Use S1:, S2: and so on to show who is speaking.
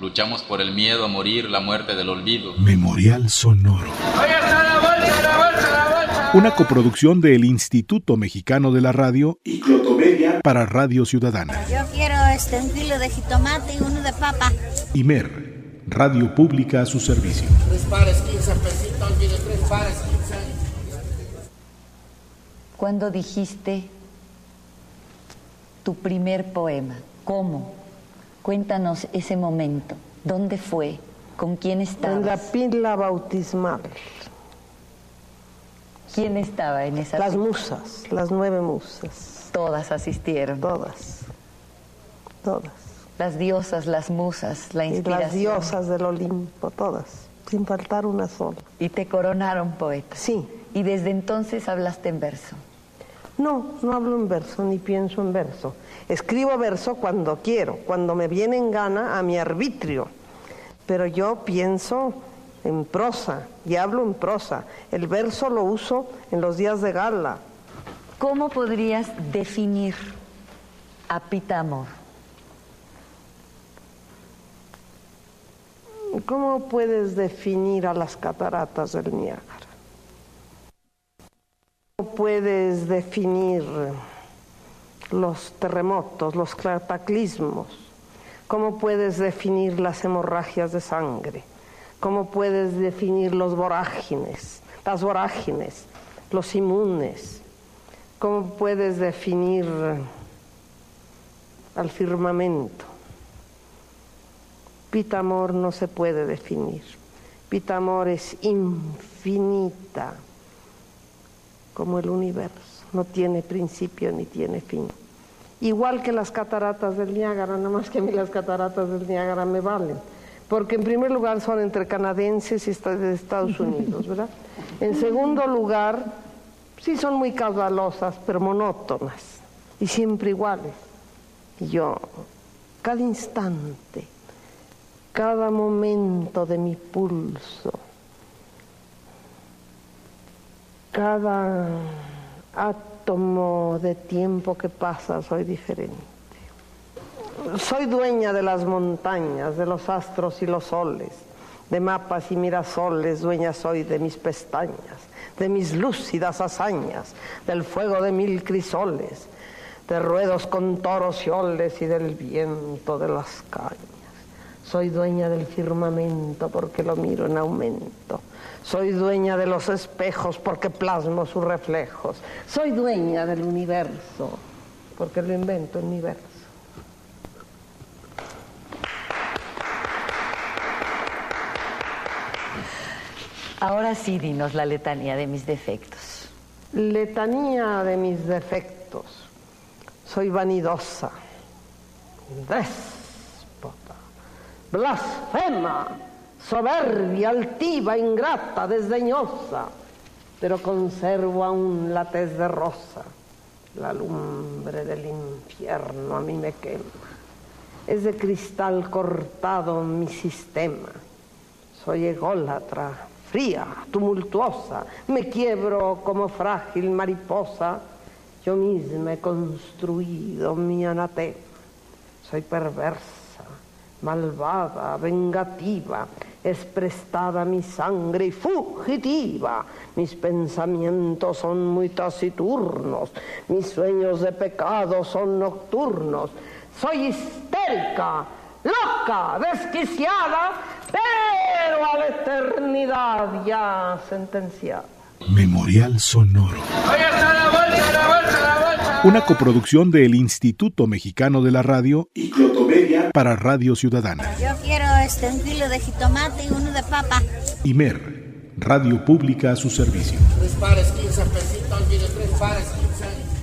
S1: Luchamos por el miedo a morir, la muerte del olvido.
S2: Memorial Sonoro. Una coproducción del Instituto Mexicano de la Radio y Clotomedia para Radio Ciudadana.
S3: Yo quiero este, un kilo de jitomate y uno de papa.
S2: Imer, Radio Pública a su servicio.
S4: Tres pares, 15 pesitos, olvide, tres pares, 15.
S5: ¿Cuándo dijiste tu primer poema? ¿Cómo? Cuéntanos ese momento. ¿Dónde fue? ¿Con quién estabas?
S6: En la pila bautismal.
S5: ¿Quién estaba en esa
S6: Las
S5: pila?
S6: musas, las nueve musas.
S5: Todas asistieron.
S6: Todas. Todas.
S5: Las diosas, las musas, la
S6: Y
S5: inspiración.
S6: las diosas del Olimpo, todas. Sin faltar una sola.
S5: Y te coronaron poeta.
S6: Sí.
S5: Y desde entonces hablaste en verso.
S6: No, no hablo en verso, ni pienso en verso. Escribo verso cuando quiero, cuando me viene en gana a mi arbitrio. Pero yo pienso en prosa y hablo en prosa. El verso lo uso en los días de gala.
S5: ¿Cómo podrías definir a Pitamor?
S6: ¿Cómo puedes definir a las cataratas del Niágara? ¿Cómo puedes definir los terremotos, los cataclismos? ¿Cómo puedes definir las hemorragias de sangre? ¿Cómo puedes definir los vorágines, las vorágines, los inmunes? ¿Cómo puedes definir al firmamento? Pitamor no se puede definir. Pitamor es infinita como el universo. No tiene principio ni tiene fin. Igual que las cataratas del Niágara, nada más que a mí las cataratas del Niágara me valen. Porque en primer lugar son entre canadienses y de Estados Unidos, ¿verdad? En segundo lugar, sí son muy caudalosas, pero monótonas y siempre iguales. Y yo, cada instante, cada momento de mi pulso, cada átomo de tiempo que pasa, soy diferente. Soy dueña de las montañas, de los astros y los soles, de mapas y mirasoles, dueña soy de mis pestañas, de mis lúcidas hazañas, del fuego de mil crisoles, de ruedos con toros y oles y del viento de las cañas. Soy dueña del firmamento porque lo miro en aumento. Soy dueña de los espejos porque plasmo sus reflejos. Soy dueña del universo porque lo invento en mi verso.
S5: Ahora sí, dinos la letanía de mis defectos.
S6: Letanía de mis defectos. Soy vanidosa, déspota, blasfema, soberbia, altiva, ingrata, desdeñosa, pero conservo aún la tez de rosa. La lumbre del infierno a mí me quema. Es de cristal cortado mi sistema. Soy ególatra, fría, tumultuosa, me quiebro como frágil mariposa. Yo misma he construido mi anatema. Soy perversa, malvada, vengativa, es prestada mi sangre y fugitiva. Mis pensamientos son muy taciturnos, mis sueños de pecado son nocturnos. Soy histérica, loca, desquiciada, pero a la eternidad ya sentenciada.
S2: Memorial Sonoro. Una coproducción del Instituto Mexicano de la Radio y para Radio Ciudadana.
S3: Yo quiero este, un kilo de jitomate y uno de papa.
S2: Imer, Radio Pública a su servicio.
S4: Tres pares, 15 pesitos, olvide, tres pares, 15.